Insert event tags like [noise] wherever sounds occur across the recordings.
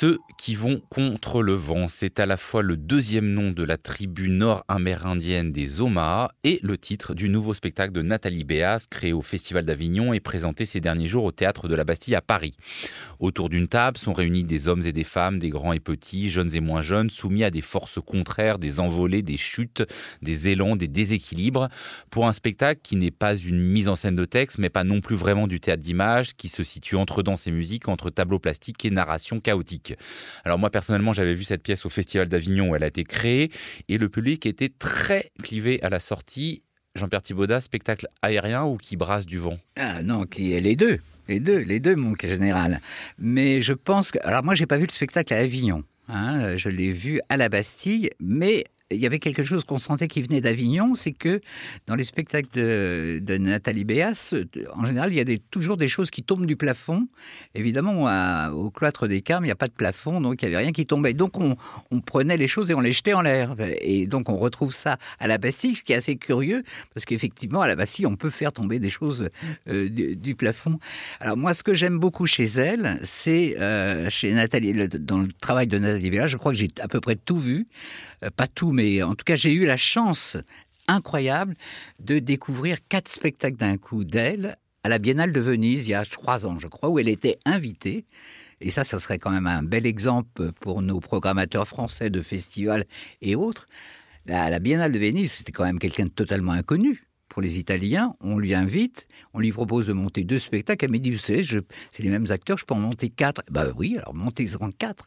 Ceux qui vont contre le vent, c'est à la fois le deuxième nom de la tribu nord-amérindienne des Omaha et le titre du nouveau spectacle de Nathalie Béas, créé au Festival d'Avignon et présenté ces derniers jours au Théâtre de la Bastille à Paris. Autour d'une table sont réunis des hommes et des femmes, des grands et petits, jeunes et moins jeunes, soumis à des forces contraires, des envolées, des chutes, des élans, des déséquilibres, pour un spectacle qui n'est pas une mise en scène de texte, mais pas non plus vraiment du théâtre d'image, qui se situe entre danse et musique, entre tableau plastique et narration chaotique. Alors moi personnellement j'avais vu cette pièce au Festival d'Avignon où elle a été créée et le public était très clivé à la sortie. Jean-Pierre Thibaudat, spectacle aérien ou qui brasse du vent? Ah non, qui est les deux. Les deux, les deux, mon général. Mais je pense que. Alors, moi, j'ai pas vu le spectacle à Avignon. Hein, je l'ai vu à la Bastille, mais il y avait quelque chose qu'on sentait qui venait d'Avignon, c'est que dans les spectacles de, Nathalie Béas, en général, il y a toujours des choses qui tombent du plafond. Évidemment, au cloître des Carmes, il n'y a pas de plafond, donc il n'y avait rien qui tombait. Donc on, prenait les choses et on les jetait en l'air. Et donc on retrouve ça à la Bastille, ce qui est assez curieux, parce qu'effectivement, à la Bastille, on peut faire tomber des choses euh, du, plafond. Alors moi, ce que j'aime beaucoup chez elle, c'est euh, chez Nathalie, dans le travail de Nathalie Béas, je crois que j'ai à peu près tout vu, euh, pas tout, mais en tout cas, j'ai eu la chance incroyable de découvrir quatre spectacles d'un coup d'elle à la Biennale de Venise il y a trois ans, je crois, où elle était invitée. Et ça, ça serait quand même un bel exemple pour nos programmateurs français de festivals et autres. La, Biennale de Venise, c'était quand même quelqu'un de totalement inconnu les Italiens. On lui invite, on lui propose de monter deux spectacles. Elle me dit, vous savez, c'est les mêmes acteurs, je peux en monter quatre. Ben oui, alors montez-en quatre.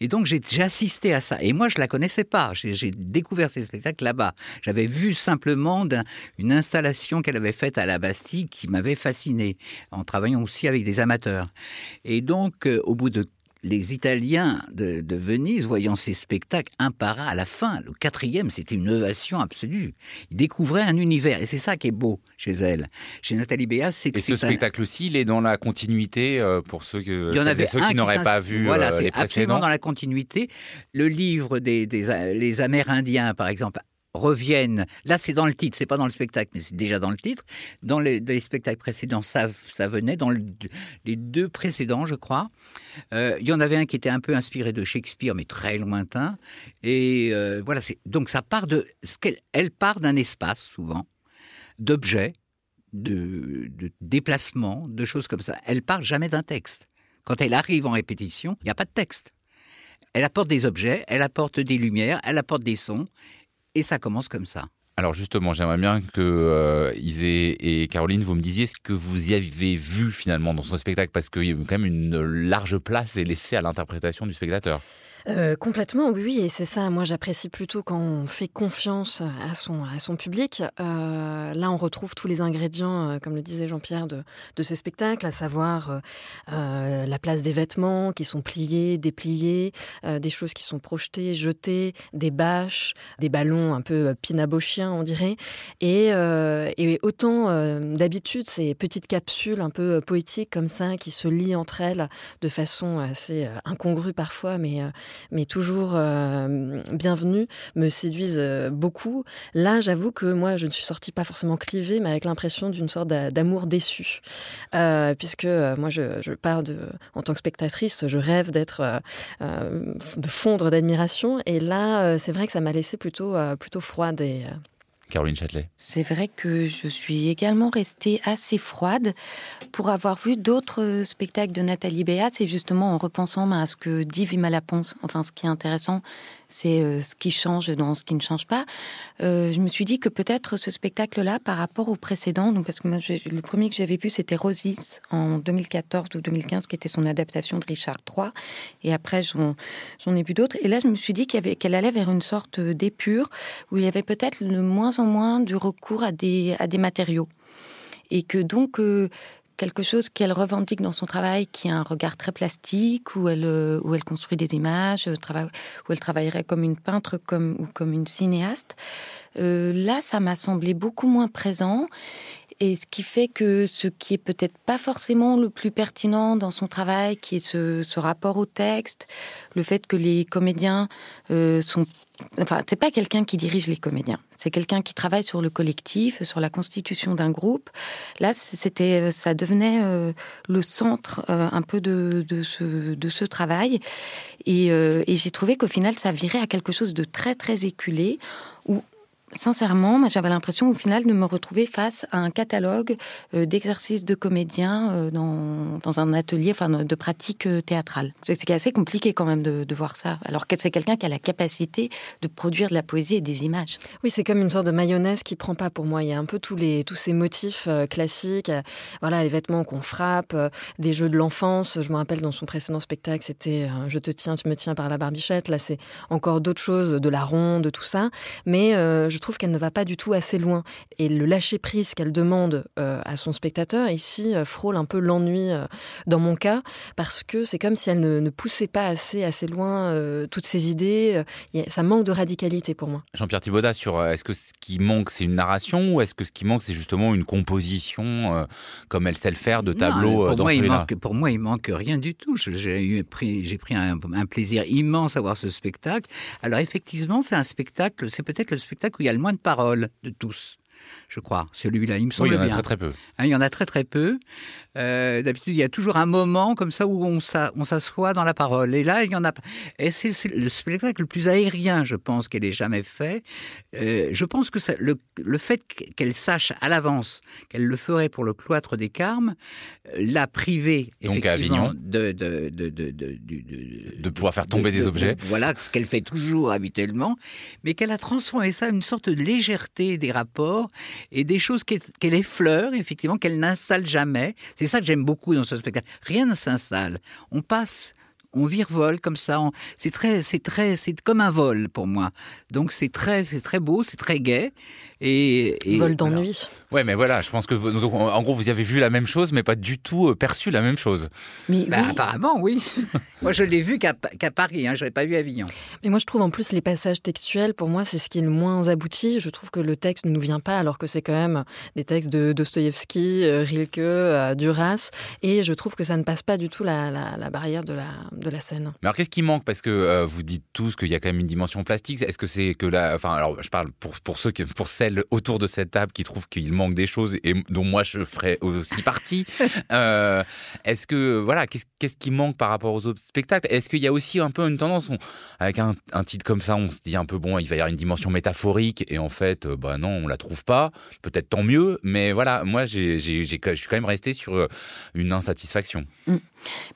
Et donc j'ai assisté à ça. Et moi, je la connaissais pas. J'ai découvert ces spectacles là-bas. J'avais vu simplement une installation qu'elle avait faite à la Bastille qui m'avait fasciné, en travaillant aussi avec des amateurs. Et donc, euh, au bout de les Italiens de, Venise, voyant ces spectacles un par un, à la fin, le quatrième, c'était une ovation absolue. Ils découvraient un univers, et c'est ça qui est beau chez elle. Chez Nathalie Béas, c'est que Et ce spectacle aussi, il est dans la continuité euh, pour ceux, que, Il y en avait ceux qui n'auraient pas vu voilà, euh, les précédents. Absolument dans la continuité. Le livre des, des les Amérindiens, par exemple, reviennent. Là, c'est dans le titre, c'est pas dans le spectacle, mais c'est déjà dans le titre. Dans les, spectacles précédents, ça, ça venait. Dans les deux précédents, je crois, euh, il y en avait un qui était un peu inspiré de Shakespeare, mais très lointain. Et euh, voilà, donc ça part de, elle part d'un espace souvent, d'objets, de, de déplacements, de choses comme ça. Elle part jamais d'un texte. Quand elle arrive en répétition, il n'y a pas de texte. Elle apporte des objets, elle apporte des lumières, elle apporte des sons, et ça commence comme ça. Alors justement, j'aimerais bien que euh, Isée et Caroline, vous me disiez ce que vous y avez vu finalement dans son spectacle, parce qu'il y a quand même une large place est laissée à l'interprétation du spectateur. Euh, complètement, oui, et c'est ça. Moi, j'apprécie plutôt quand on fait confiance à son, à son public. Euh, là, on retrouve tous les ingrédients, euh, comme le disait Jean-Pierre, de, de ces spectacles, à savoir la place des vêtements qui sont pliés, dépliés, des choses qui sont projetées, jetées, des bâches, des ballons un peu pinabochiens, on dirait. Et, et autant d'habitude, ces petites capsules un peu poétiques comme ça, qui se lient entre elles de façon assez incongrue parfois, mais mais toujours euh, bienvenue, me séduisent euh, beaucoup. Là, j'avoue que moi, je ne suis sortie pas forcément clivée, mais avec l'impression d'une sorte d'amour déçu. Euh, puisque moi, je, pars de, en tant que spectatrice, je rêve d'être, de fondre d'admiration. Et là, c'est vrai que ça m'a laissé plutôt, plutôt froide et Caroline Châtelet. C'est vrai que je suis également restée assez froide pour avoir vu d'autres spectacles de Nathalie Béat. C'est justement en repensant à ce que dit Vima Laponce. Enfin, ce qui est intéressant, c'est euh, ce qui change dans ce qui ne change pas. Euh, je me suis dit que peut-être ce spectacle-là, par rapport au précédent, donc parce que moi, le premier que j'avais vu, c'était Rosis en 2014 ou 2015, qui était son adaptation de Richard III. Et après, j'en ai vu d'autres. Et là, je me suis dit qu'elle allait vers une sorte d'épure où il y avait peut-être de moins en moins du recours à des, à des matériaux et que donc euh, quelque chose qu'elle revendique dans son travail, qui a un regard très plastique, où elle, euh, où elle construit des images, euh, où elle travaillerait comme une peintre comme, ou comme une cinéaste. Euh, là, ça m'a semblé beaucoup moins présent. Et ce qui fait que ce qui est peut-être pas forcément le plus pertinent dans son travail, qui est ce, rapport au texte, le fait que les comédiens euh, sont enfin, c'est pas quelqu'un qui dirige les comédiens. C'est quelqu'un qui travaille sur le collectif, sur la constitution d'un groupe. Là, c'était, ça devenait euh, le centre euh, un peu de, ce, travail. Et, euh, et j'ai trouvé qu'au final, ça virait à quelque chose de très, très éculé, où sincèrement, j'avais l'impression au final de me retrouver face à un catalogue euh, d'exercices de comédiens euh, dans, dans, un atelier enfin, de pratique euh, théâtrale. C'est assez compliqué quand même de, voir ça, alors que c'est quelqu'un qui a la capacité de produire de la poésie et des images. Oui, c'est comme une sorte de mayonnaise qui prend pas pour moi. Il y a un peu tous, les, tous ces motifs classiques, voilà, les vêtements qu'on frappe, des jeux de l'enfance. Je me rappelle dans son précédent spectacle, c'était Je te tiens, tu me tiens par la barbichette. Là, c'est encore d'autres choses, de la ronde, tout ça. Mais je je trouve qu'elle ne va pas du tout assez loin. Et le lâcher-prise qu'elle demande euh, à son spectateur, ici, euh, frôle un peu l'ennui euh, dans mon cas, parce que c'est comme si elle ne, poussait pas assez, assez loin toutes ses idées. ça manque de radicalité pour moi. Jean-Pierre Thibaudat, sur est-ce que ce qui manque, c'est une narration, ou est-ce que ce qui manque, c'est justement une composition, comme elle sait le faire, de tableaux non, pour, moi, il manque, pour moi, il manque rien du tout. J'ai pris, pris un, un plaisir immense à voir ce spectacle. Alors effectivement, c'est un spectacle, c'est peut-être le spectacle où il y a moins de paroles de tous je crois. Celui-là, il me semble oui, il y en a Très, très peu. Hein, il y en a très très peu. Euh, D'habitude, il y a toujours un moment comme ça où on s'assoit dans la parole. Et là, il y en a. Et c'est le spectacle le plus aérien, je pense, qu'elle ait jamais fait. Euh, je pense que ça, le, le, fait qu'elle sache à l'avance qu'elle le ferait pour le cloître des Carmes, euh, l'a privée Donc à Avignon. De, de, de, de, pouvoir faire tomber des objets. voilà ce qu'elle fait toujours habituellement, mais qu'elle a transformé ça en une sorte de légèreté des rapports et des choses qu'elle effleure, effectivement, qu'elle n'installe jamais. C'est ça que j'aime beaucoup dans ce spectacle. Rien ne s'installe. On passe on virevole comme ça. C'est très, c'est très, c'est comme un vol pour moi. Donc c'est très, c'est très beau, c'est très gai. Et, vol d'ennui. Ouais, mais voilà, je pense que en gros vous avez vu la même chose, mais pas du tout euh, perçu la même chose. Mais bah, apparemment oui. [laughs] moi je l'ai vu qu'à Paris, hein, je l'ai pas vu à Avignon. Mais moi je trouve en plus les passages textuels, pour moi c'est ce qui est le moins abouti. Je trouve que le texte ne nous vient pas, alors que c'est quand même des textes de Dostoïevski, euh, Rilke, euh, Duras, et je trouve que ça ne passe pas du tout la, la, barrière de la, de la scène. Mais alors qu'est-ce qui manque? Parce que vous dites tous qu'il y a quand même une dimension plastique. Est-ce que c'est que la, enfin alors je parle pour pour ceux qui, pour celles autour de cette table qui trouvent qu'il manque des choses et dont moi je ferais aussi partie. [laughs] euh, Est-ce que voilà, qu'est-ce qui manque par rapport aux autres spectacles? Est-ce qu'il y a aussi un peu une tendance? Avec un, un, titre comme ça, on se dit un peu bon, il va y avoir une dimension métaphorique et en fait, euh, bah non, on la trouve pas. Peut-être tant mieux, mais voilà, moi j'ai, je suis quand même resté sur euh, une insatisfaction. Mm.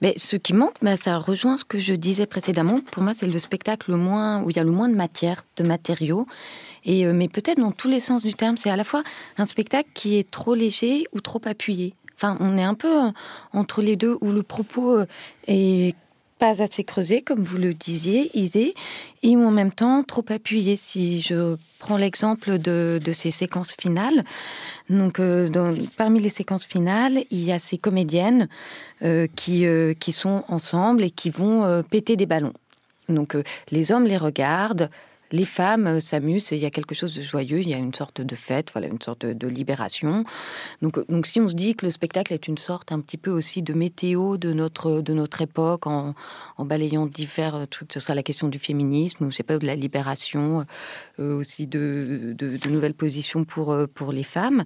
Mais ce qui manque, bah, ça rejoint ce que je disais précédemment. Pour moi, c'est le spectacle le moins où il y a le moins de matière, de matériaux. Et, euh, mais peut-être dans tous les sens du terme, c'est à la fois un spectacle qui est trop léger ou trop appuyé. Enfin, on est un peu euh, entre les deux, où le propos euh, est pas assez creusé, comme vous le disiez, Isée, et en même temps trop appuyé. Si je prends l'exemple de, de, ces séquences finales, donc dans, parmi les séquences finales, il y a ces comédiennes euh, qui, qui sont ensemble et qui vont péter des ballons. Donc les hommes les regardent, les femmes euh, s'amusent, il y a quelque chose de joyeux, il y a une sorte de fête, voilà, une sorte de, libération. Donc, euh, donc si on se dit que le spectacle est une sorte un petit peu aussi de météo de notre, de notre époque, en, balayant divers euh, trucs, ce sera la question du féminisme, ou je sais pas, de la libération, aussi de, de, nouvelles positions pour, pour les femmes.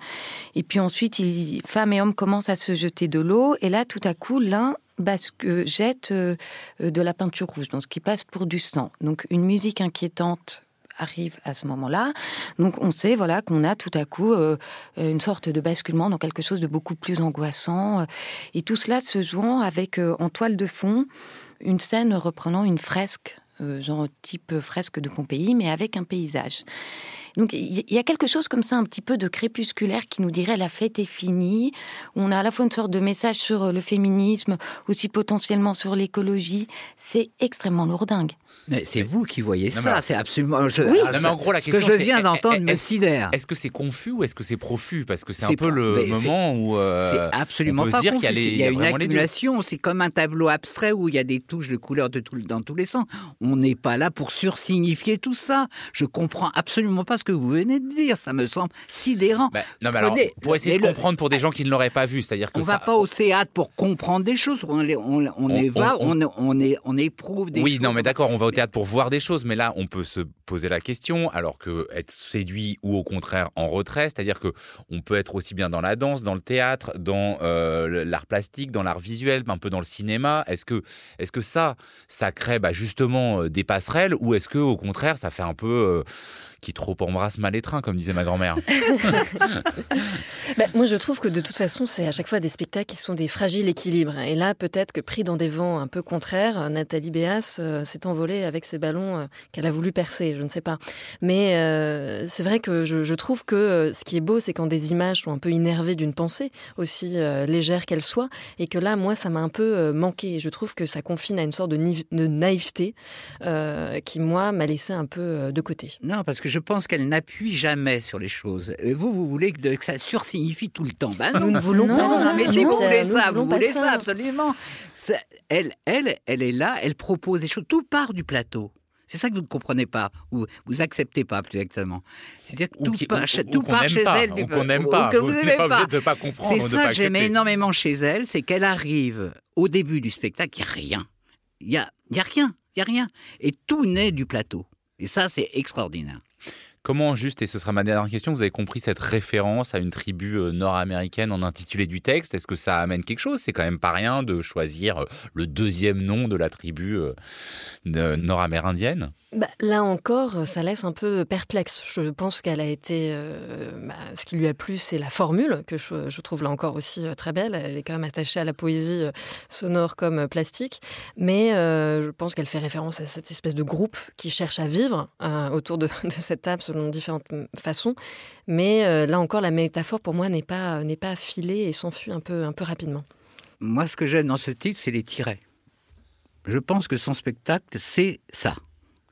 Et puis ensuite, femmes et hommes commencent à se jeter de l'eau, et là, tout à coup, l'un que jette euh, de la peinture rouge, donc ce qui passe pour du sang. Donc une musique inquiétante arrive à ce moment-là. Donc on sait voilà qu'on a tout à coup euh, une sorte de basculement dans quelque chose de beaucoup plus angoissant et tout cela se jouant avec euh, en toile de fond une scène reprenant une fresque genre type fresque de Pompéi mais avec un paysage. Donc il y a quelque chose comme ça, un petit peu de crépusculaire qui nous dirait la fête est finie, où on a à la fois une sorte de message sur euh, le féminisme, aussi potentiellement sur l'écologie. C'est extrêmement lourdingue. Mais c'est vous qui voyez ça, c'est absolument. oui. mais en gros, la question, ce que je viens d'entendre me sidère. Est-ce que c'est confus ou est-ce que c'est profus? Parce que c'est un peu le moment où. Euh, c'est absolument on peut pas dire confus. Il y a, une accumulation, c'est comme un tableau abstrait où il y a des touches de couleurs de tout, dans tous les sens. On n'est pas là pour sursignifier tout ça. Je comprends absolument pas ce que vous venez de dire. Ça me semble sidérant. Bah, non, mais alors, Prenez- pour essayer de le- comprendre pour des gens qui ne l'auraient pas vu, c'est-à-dire que On ça... va pas au théâtre pour comprendre des choses. On, les- on, on, va, on- est, on éprouve des oui, choses. non, mais d'accord, on va au théâtre pour voir des choses, mais là, on peut se poser la question, alors que être séduit ou au contraire en retrait, c'est-à-dire que on peut être aussi bien dans la danse, dans le théâtre, dans euh, l'art plastique, dans l'art visuel, un peu dans le cinéma. Est-ce que, est-ce que ça, ça crée bah, justement euh, des passerelles, ou est-ce que au contraire, ça fait un peu euh, qui trop embrasse mal les trains, comme disait ma grand-mère [laughs] Bah, moi, je trouve que de toute façon, c'est à chaque fois des spectacles qui sont des fragiles équilibres. Et là, peut-être que pris dans des vents un peu contraires, Nathalie Béas euh, s'est envolée avec ses ballons euh, qu'elle a voulu percer, je ne sais pas. Mais euh, c'est vrai que je, je trouve que euh, ce qui est beau, c'est quand des images sont un peu innervées d'une pensée, aussi euh, légère qu'elle soit, et que là, moi, ça m'a un peu euh, manqué. Je trouve que ça confine à une sorte de, de naïveté euh, qui, moi, m'a laissé un peu euh, de côté. Non, parce que je pense qu'elle n'appuie jamais sur les choses. Et vous, vous voulez que, de- que ça sursignifie tout le temps. Ben non, Nous ne voulons Non, pas ça. mais si vous voulez ça, vous voulez ça, absolument. Ça- elle, elle, elle est là, elle propose des choses. Tout part du plateau. C'est ça que vous ne comprenez pas, ou vous acceptez pas plus exactement. C'est-à-dire que Ou tout qui- part, ou- chez- ou tout qu'on part n'aime chez pas, elle, ou qu'on n'aime ou pas. que Vous vous n'êtes pas pas. obligé de pas comprendre, C'est ça pas que j'aimais accepter. énormément chez elle, c'est qu'elle arrive au début du spectacle, il n'y a rien. Il n'y a, il y a rien, il y a rien. Et tout naît du plateau. Et ça, c'est extraordinaire. Comment, juste, et ce sera ma dernière question, vous avez compris cette référence à une tribu euh, nord-américaine en intitulé du texte? Est-ce que ça amène quelque chose? C'est quand même pas rien de choisir euh, le deuxième nom de la tribu euh, nord-amérindienne? Bah, là encore, ça laisse un peu perplexe. Je pense qu'elle a été. euh, bah, ce qui lui a plu, c'est la formule, que je, trouve là encore aussi euh, très belle. Elle est quand même attachée à la poésie euh, sonore comme euh, plastique. Mais euh, je pense qu'elle fait référence à cette espèce de groupe qui cherche à vivre euh, autour [laughs] de, cette table selon différentes mm, façons. Mais euh, là encore, la métaphore pour moi n'est pas, pas affilée et s'enfuit un peu, un peu rapidement. Moi, ce que j'aime dans ce titre, c'est les tirets. Je pense que son spectacle, c'est ça.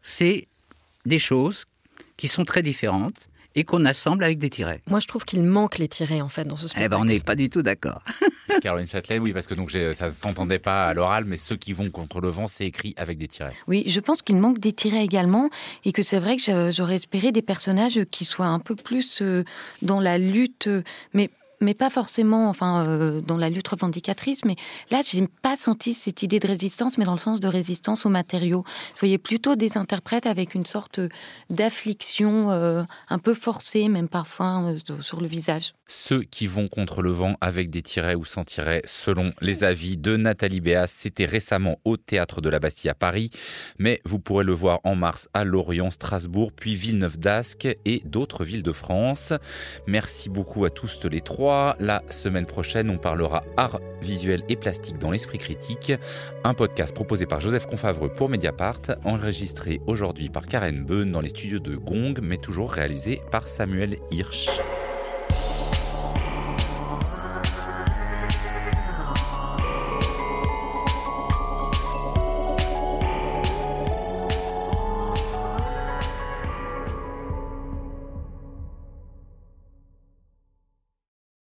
C'est des choses qui sont très différentes et qu'on assemble avec des tirets. Moi, je trouve qu'il manque les tirets en fait dans ce Eh spectacle. ben, on n'est pas du tout d'accord. Caroline Châtelet, oui, parce que donc ça ne s'entendait pas à l'oral, mais ceux qui vont contre le vent, c'est écrit avec des tirets. Oui, je pense qu'il manque des tirets également et que c'est vrai que j'a- j'aurais espéré des personnages qui soient un peu plus euh, dans la lutte, euh, mais mais pas forcément, enfin, euh, dans la lutte revendicatrice. Mais là, j'ai pas senti cette idée de résistance, mais dans le sens de résistance aux matériaux. Je voyais plutôt des interprètes avec une sorte d'affliction euh, un peu forcée, même parfois euh, sur le visage. Ceux qui vont contre le vent avec des tirets ou sans tirets, selon les avis de Nathalie Béas, c'était récemment au Théâtre de la Bastille à Paris, mais vous pourrez le voir en mars à Lorient, Strasbourg, puis Villeneuve d'Ascq et d'autres villes de France. Merci beaucoup à tous les trois. La semaine prochaine, on parlera art visuel et plastique dans l'esprit critique, un podcast proposé par Joseph Confavreux pour Mediapart, enregistré aujourd'hui par Karen Beun dans les studios de Gong, mais toujours réalisé par Samuel Hirsch.